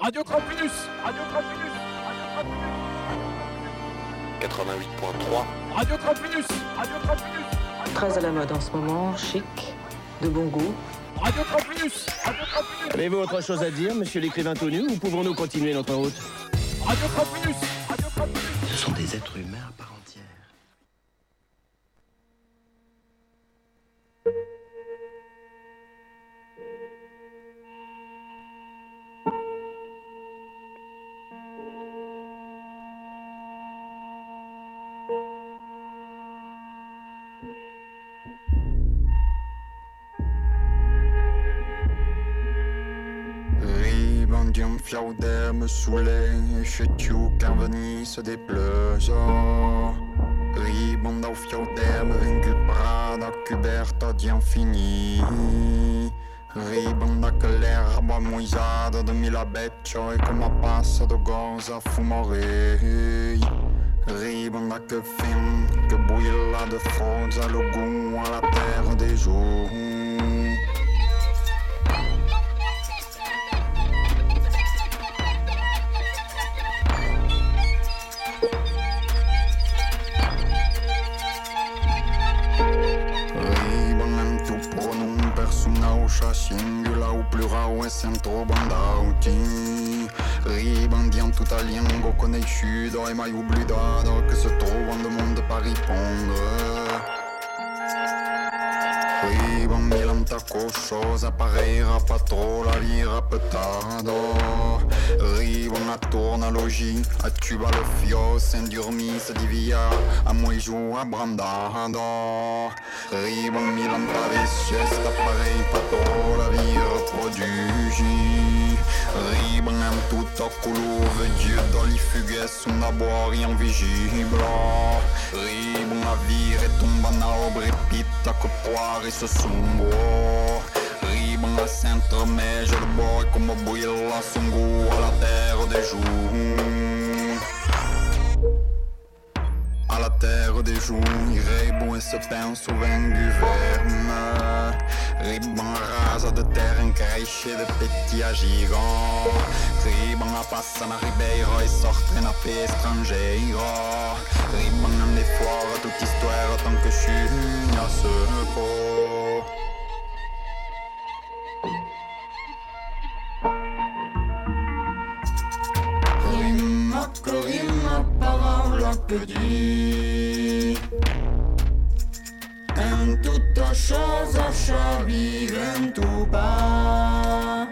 Radio Campus. Radio Campus. 88.3 Radio Campus. Radio Campus. Très à la mode en ce moment, chic, de bon goût. Radio Campus. Radio Campus. Avez-vous autre chose à dire, monsieur l'écrivain tout nu, ou pouvons-nous continuer notre route? Radio Campus. Radio Campus. Ce sont des êtres humains à fiauder me saoulait, chetiu carvenisse des pleurs. Ribanda fiauder me vengul prada cuberta di infini. Che l'erba moisada de mila beccio e come passa de goza fumare. Ribanda que film, que bouilla de fraude à le goût à la terre des jours. Ribandiam tutta língua conhecida e mai oblidada que se trovam do mundo para répondre Riban milam ta cochosa parera patrola vira petado Riban a tornalogi a tuba le fios endurmi se divia a moijo a brandado Riban milam ta vesiesta parei patrola vira produgi Riban am tutto colove Dieu dans les fugues un abord invisible Riban a vire tomba na obre pita que poire se sumbo Riban a centre mais je le bois comme bouille la sungo à la terre des jours. À la terre et se peint souvent du verme. Ribon rasa de terre encreixe de petits à gigants. Ribon a passa na ribeira e sorte na paix estrangeira. Ribon en foires toute histoire tant que je suis à Rima que rima parola que dit. En toute chose chavive en tout pas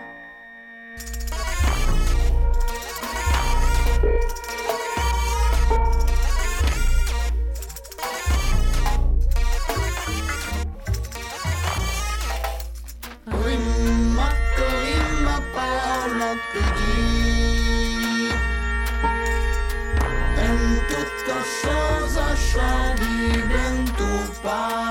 chose chavive en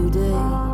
Today,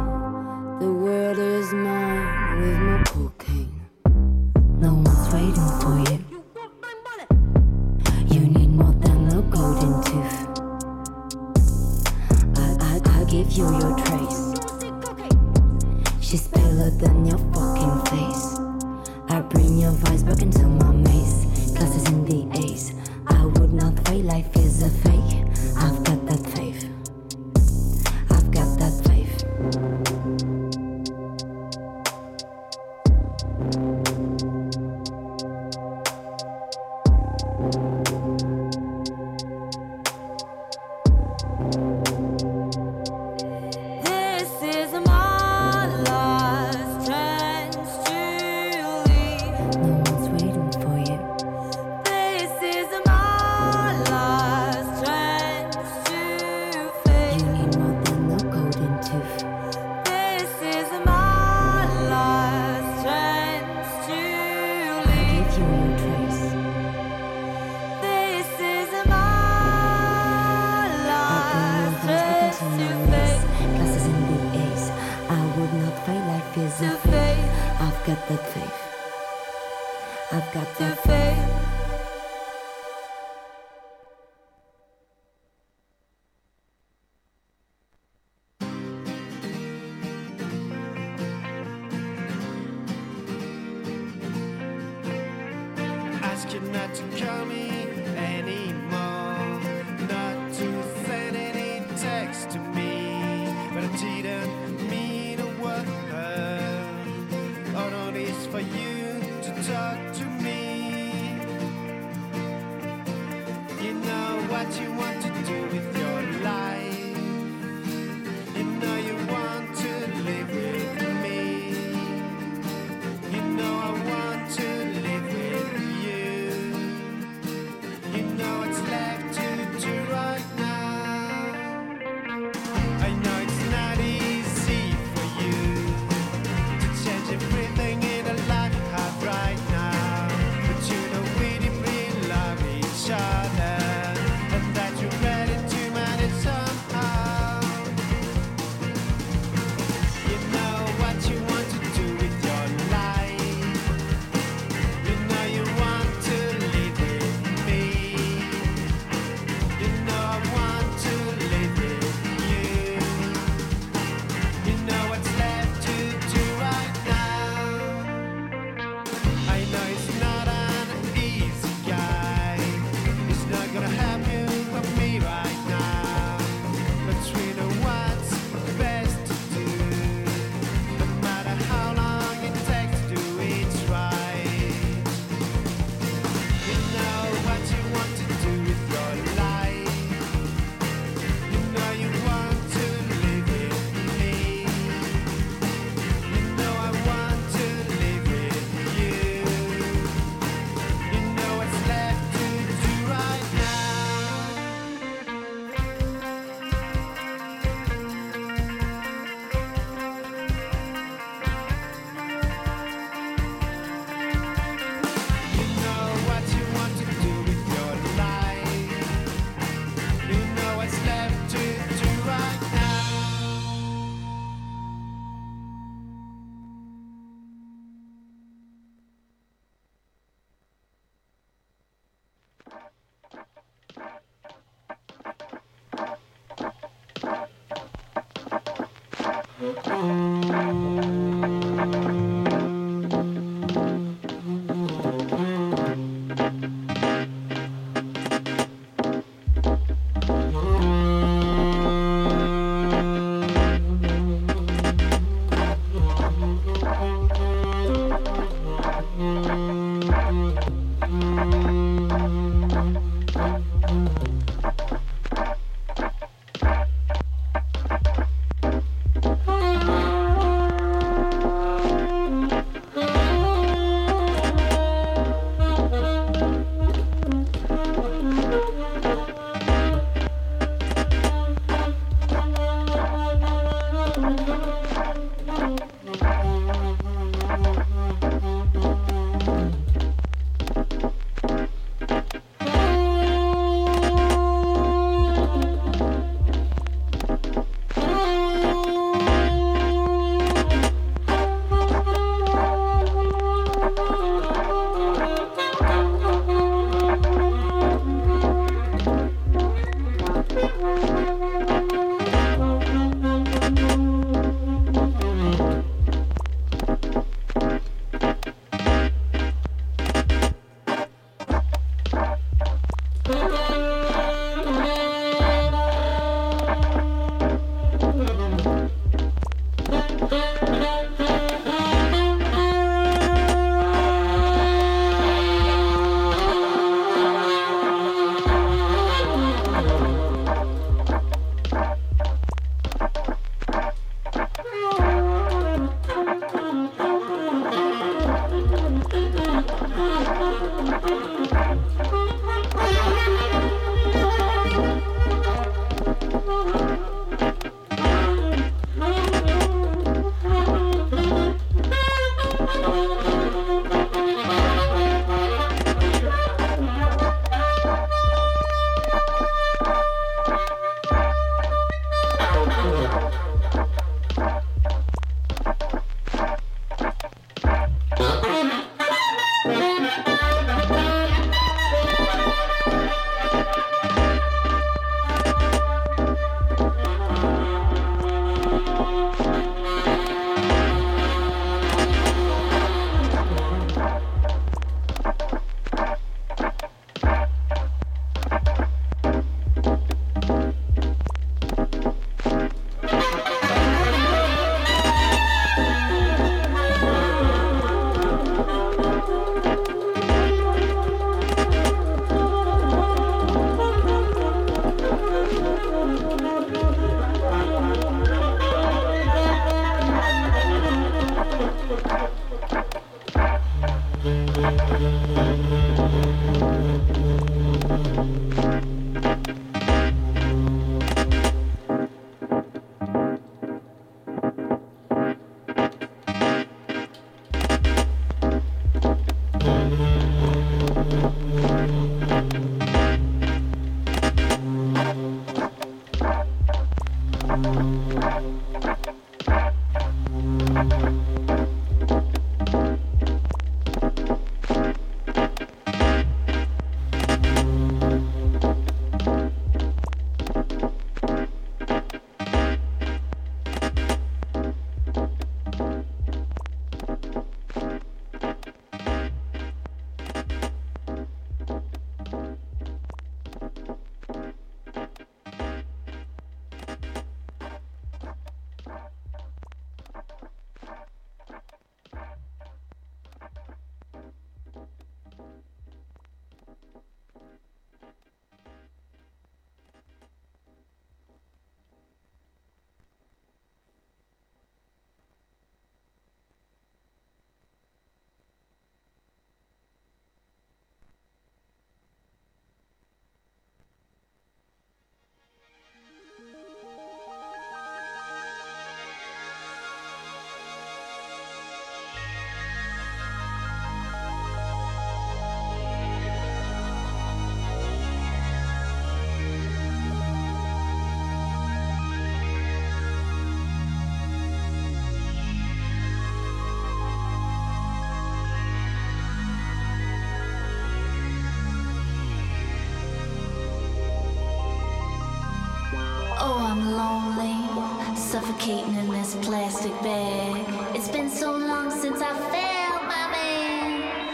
plastic bag. It's been so long since I felt my man.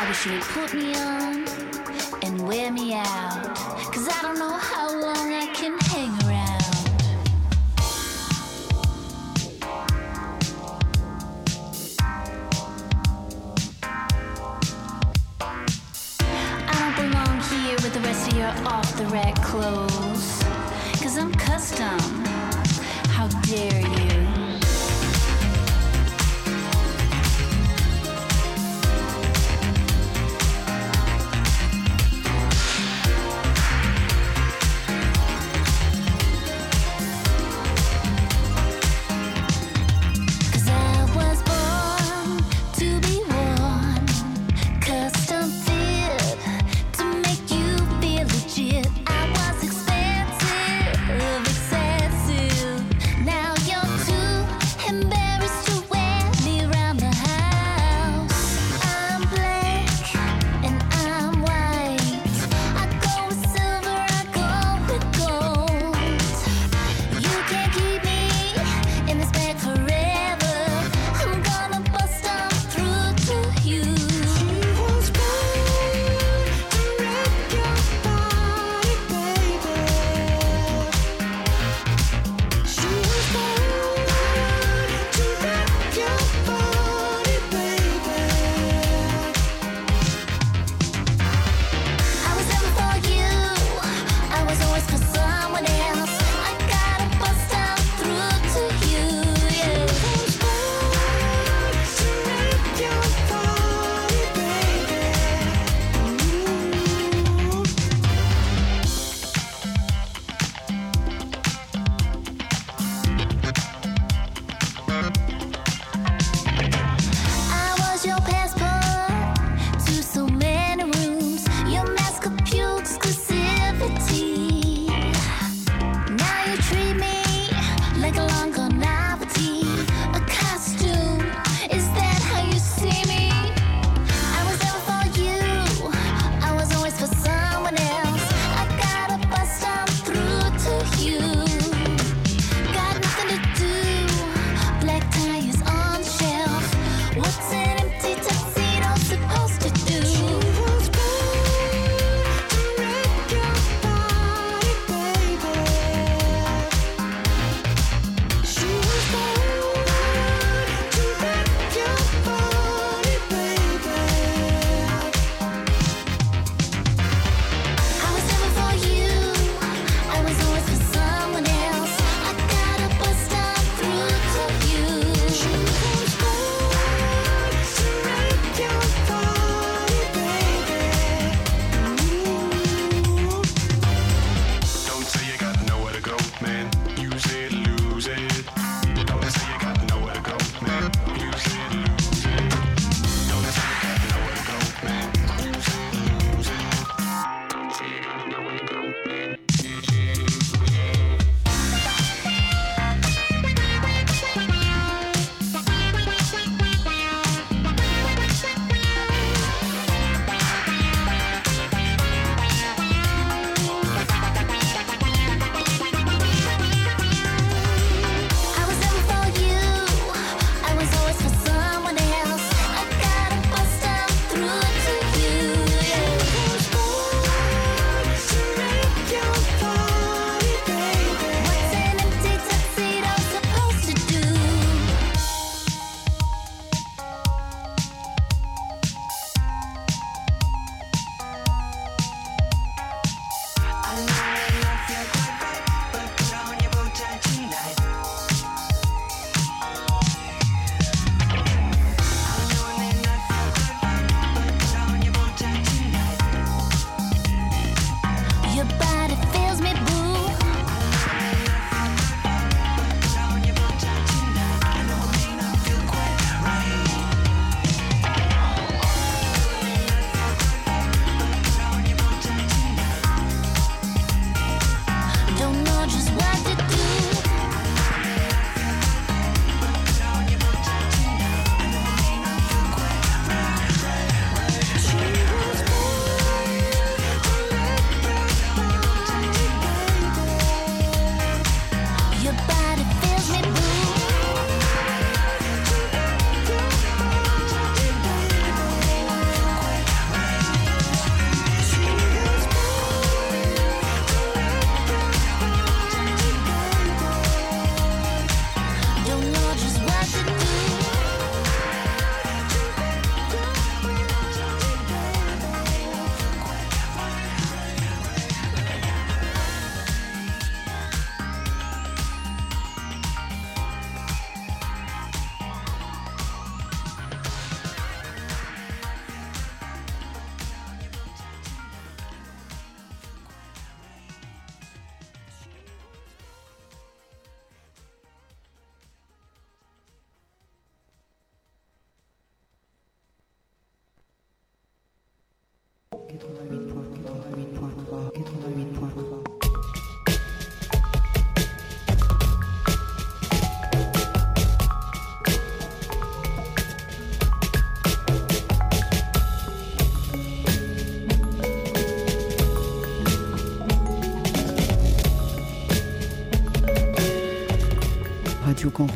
I wish you'd put me on and wear me out. Cause I don't know how long I can hang around. I don't belong here with the rest of your off the rack clothes. Cause I'm custom. How dare you?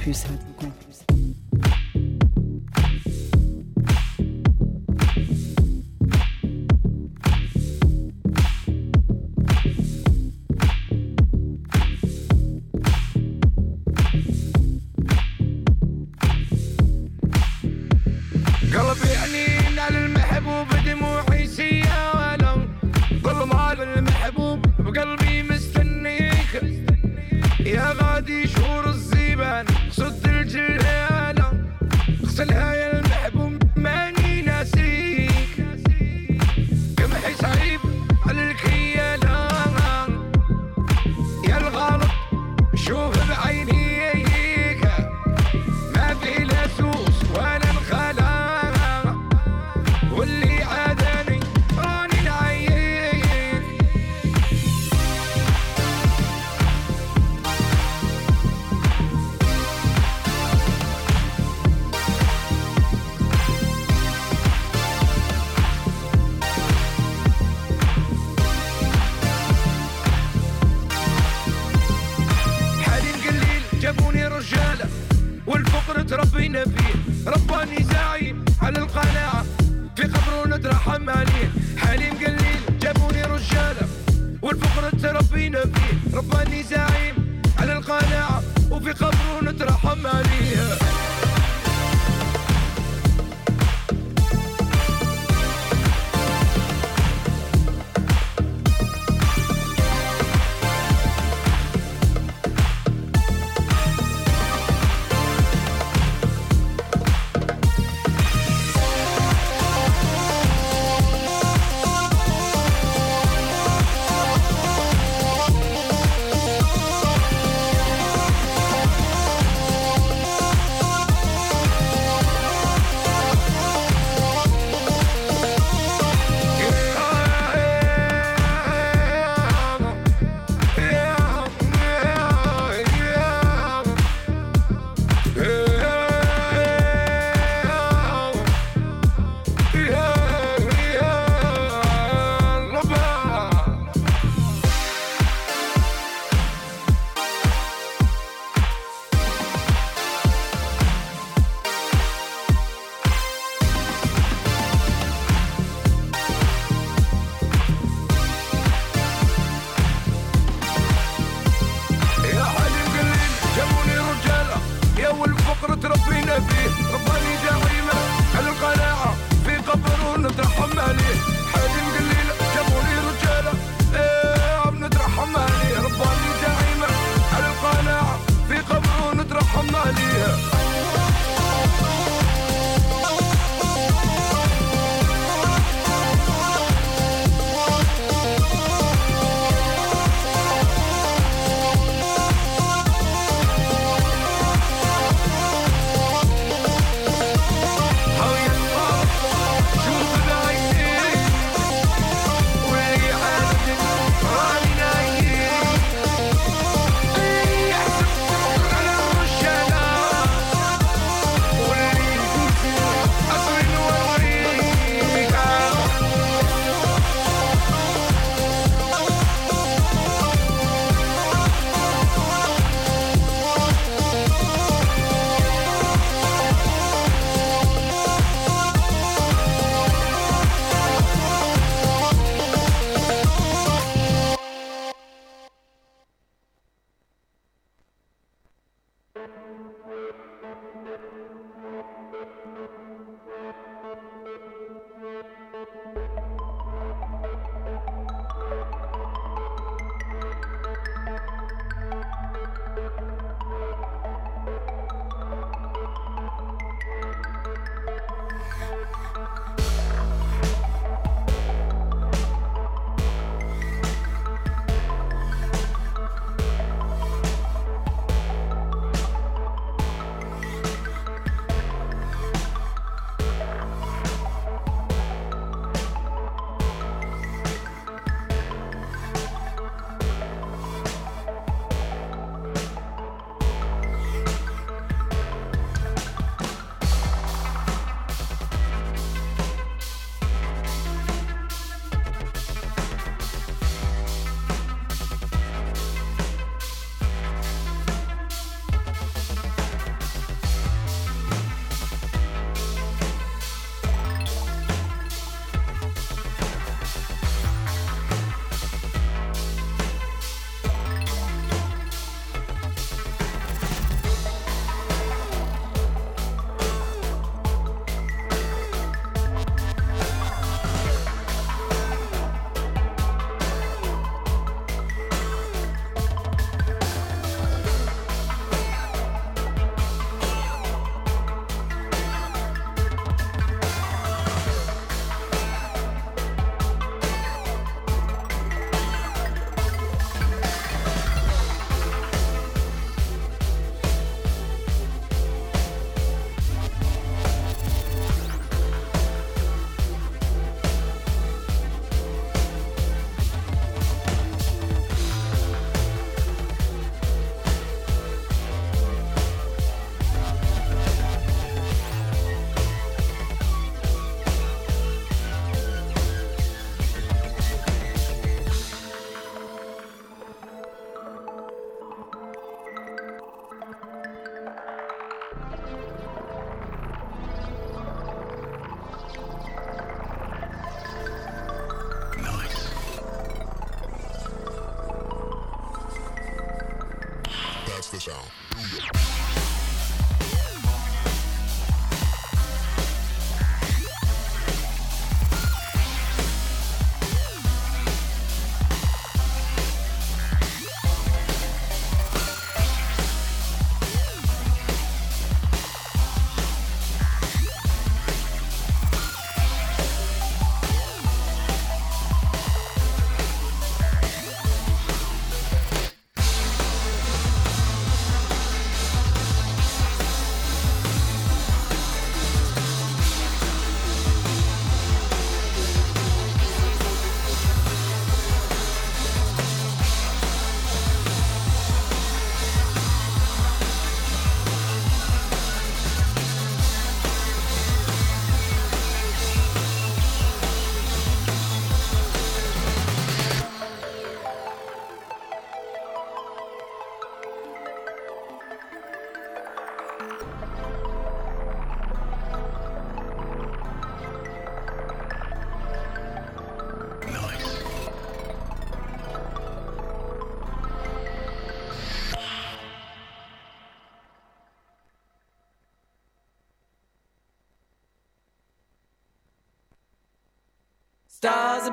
Radio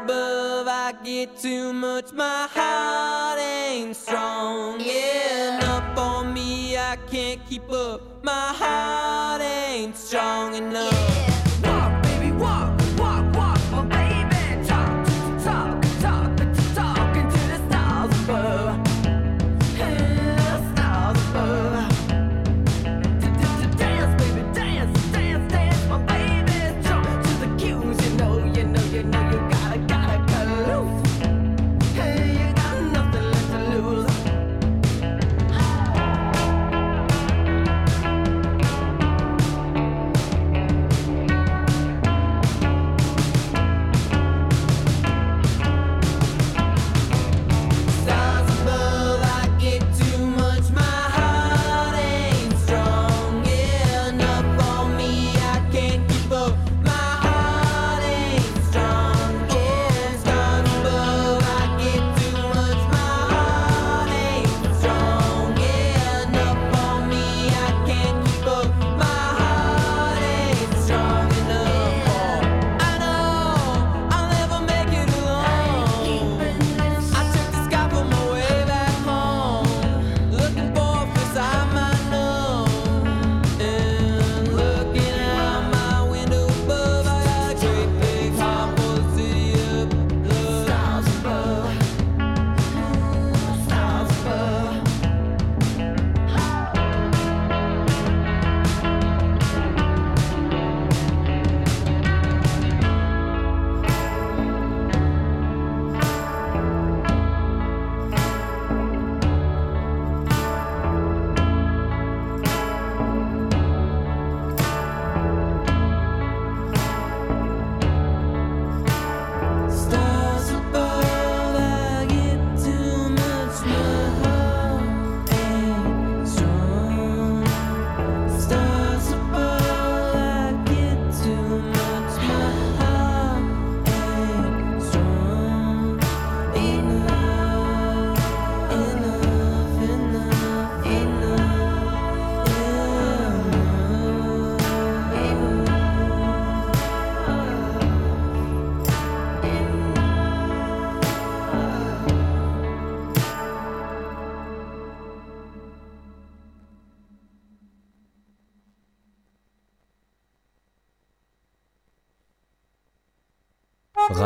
above, I get too much, my heart ain't strong. enough for me, I can't keep up, my heart ain't strong enough.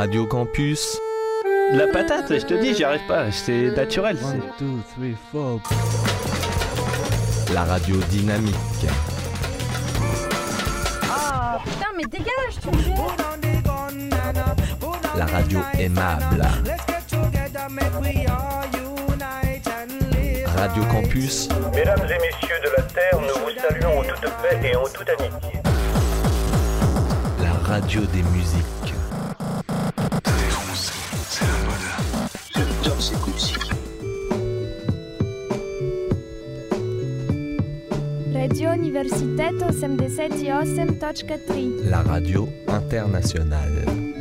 Radio Campus. La patate, je te dis, j'y arrive pas, c'est naturel. La radio dynamique. Ah putain, mais dégage, tu La radio aimable. Radio Campus. Mesdames et messieurs de la Terre, nous vous saluons en toute paix et en toute amitié. La radio des musiques. Universytetu 88.3 La radio internationale.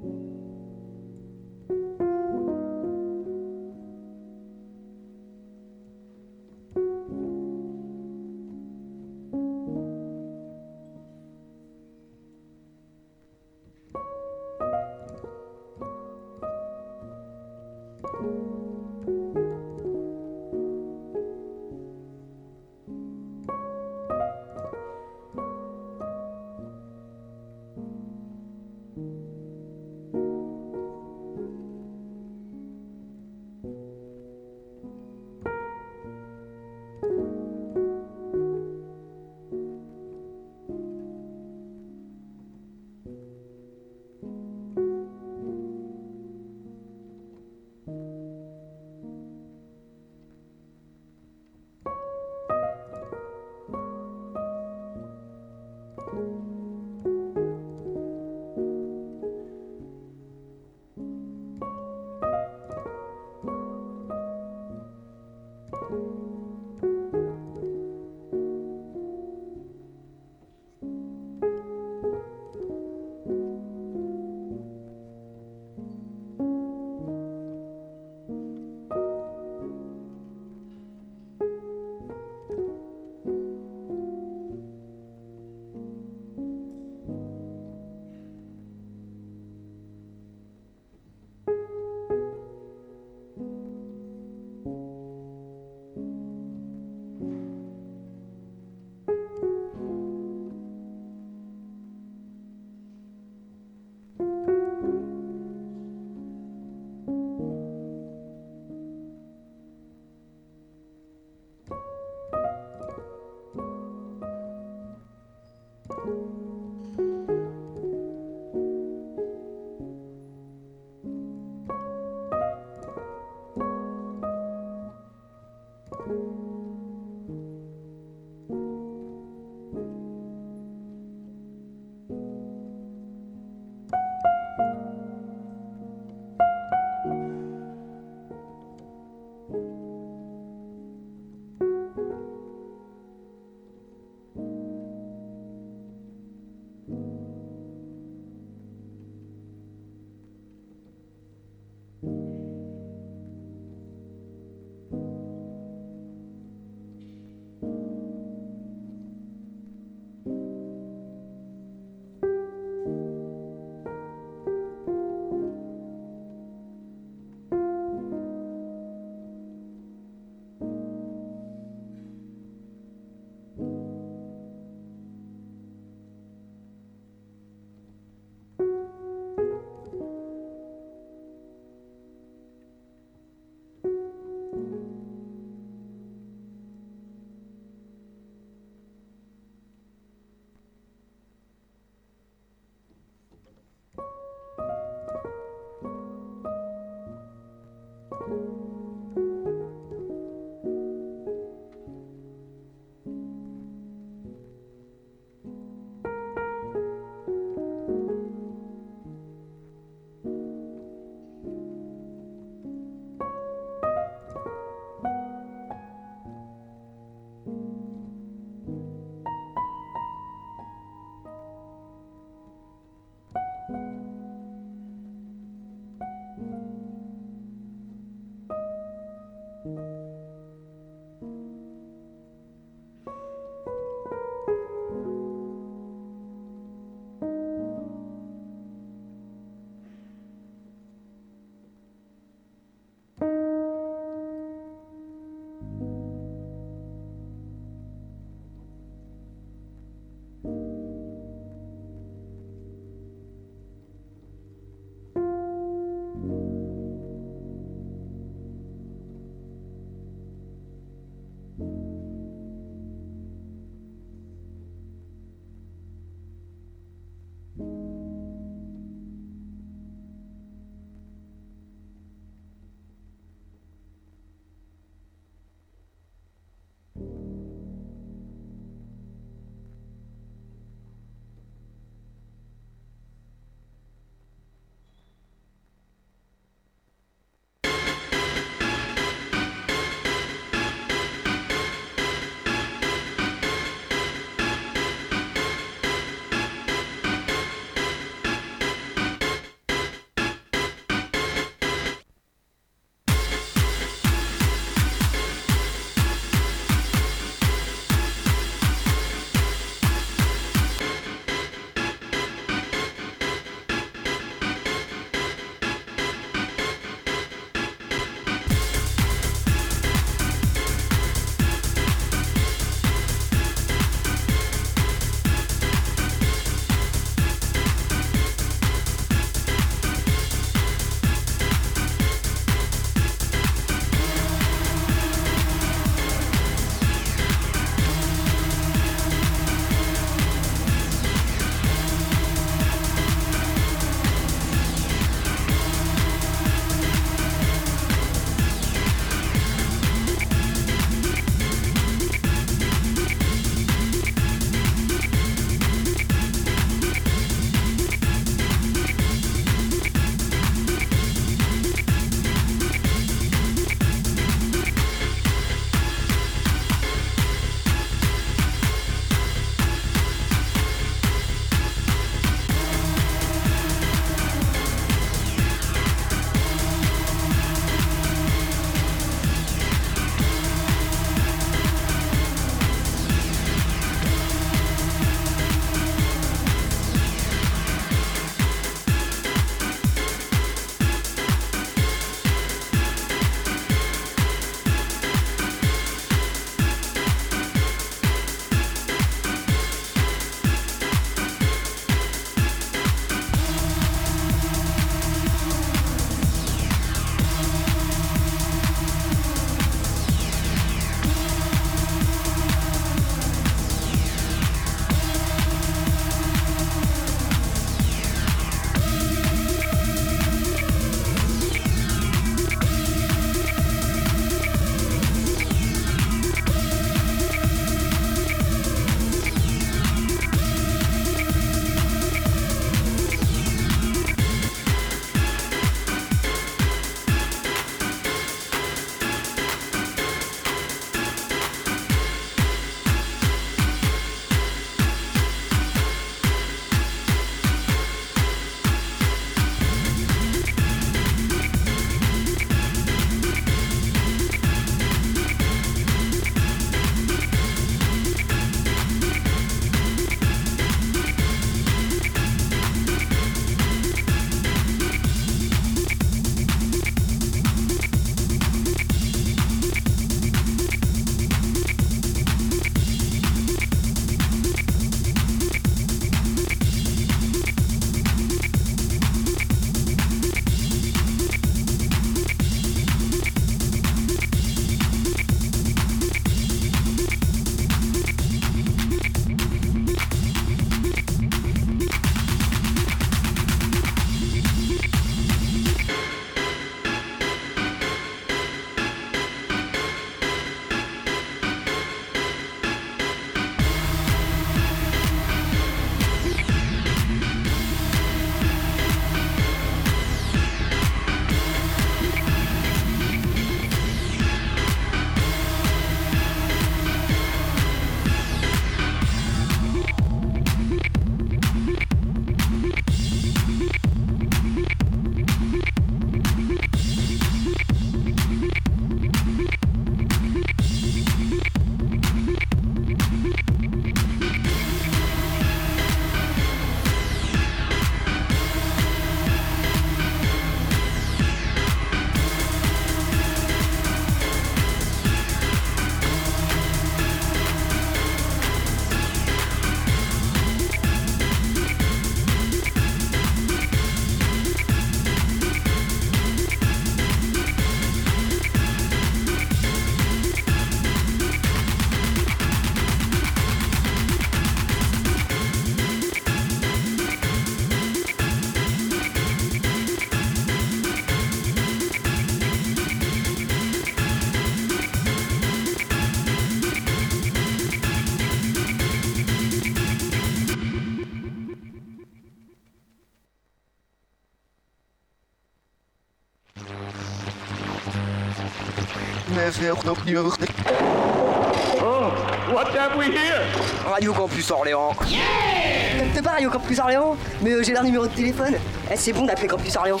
Oh, what have we here? Radio Campus Orléans. Capte pas Radio Campus Orléans? Mais euh, j'ai leur numéro de téléphone. Eh, c'est bon d'appeler Campus Orléans.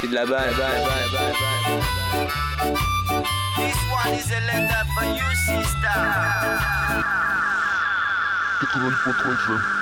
C'est de la balle, balle, balle, balle, balle. This one is a letter for you, sister. 80.3 FM.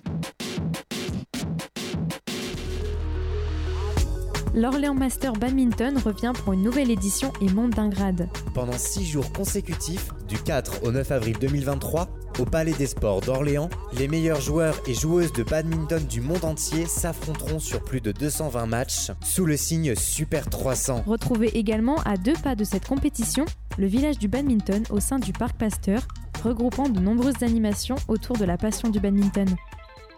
L'Orléans Master Badminton revient pour une nouvelle édition et monte d'un grade. Pendant 6 jours consécutifs, du 4 au 9 avril 2023, Au Palais des Sports d'Orléans, les meilleurs joueurs et joueuses de badminton du monde entier s'affronteront sur plus de 220 matchs sous le signe Super 300. Retrouvez également à deux pas de cette compétition le village du badminton au sein du parc Pasteur, regroupant de nombreuses animations autour de la passion du badminton.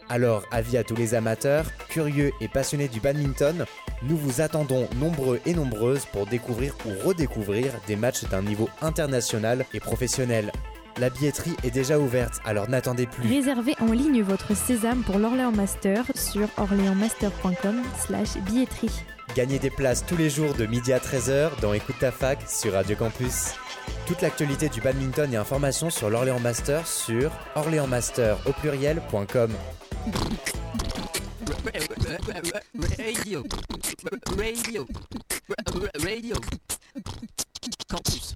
Alors, avis à tous les amateurs, curieux et passionnés du badminton, nous vous attendons nombreux et nombreuses pour découvrir ou redécouvrir des matchs d'un niveau international et professionnel. La billetterie est déjà ouverte, alors n'attendez plus. Réservez en ligne votre sésame pour l'Orléans Master sur orléansmaster.com slash billetterie. Gagnez des places tous les jours de midi à 13h dans Écoute ta fac sur Radio Campus. Toute l'actualité du badminton et informations sur l'Orléans Master sur orléansmaster au pluriel.com. Radio. Radio. Radio. Campus.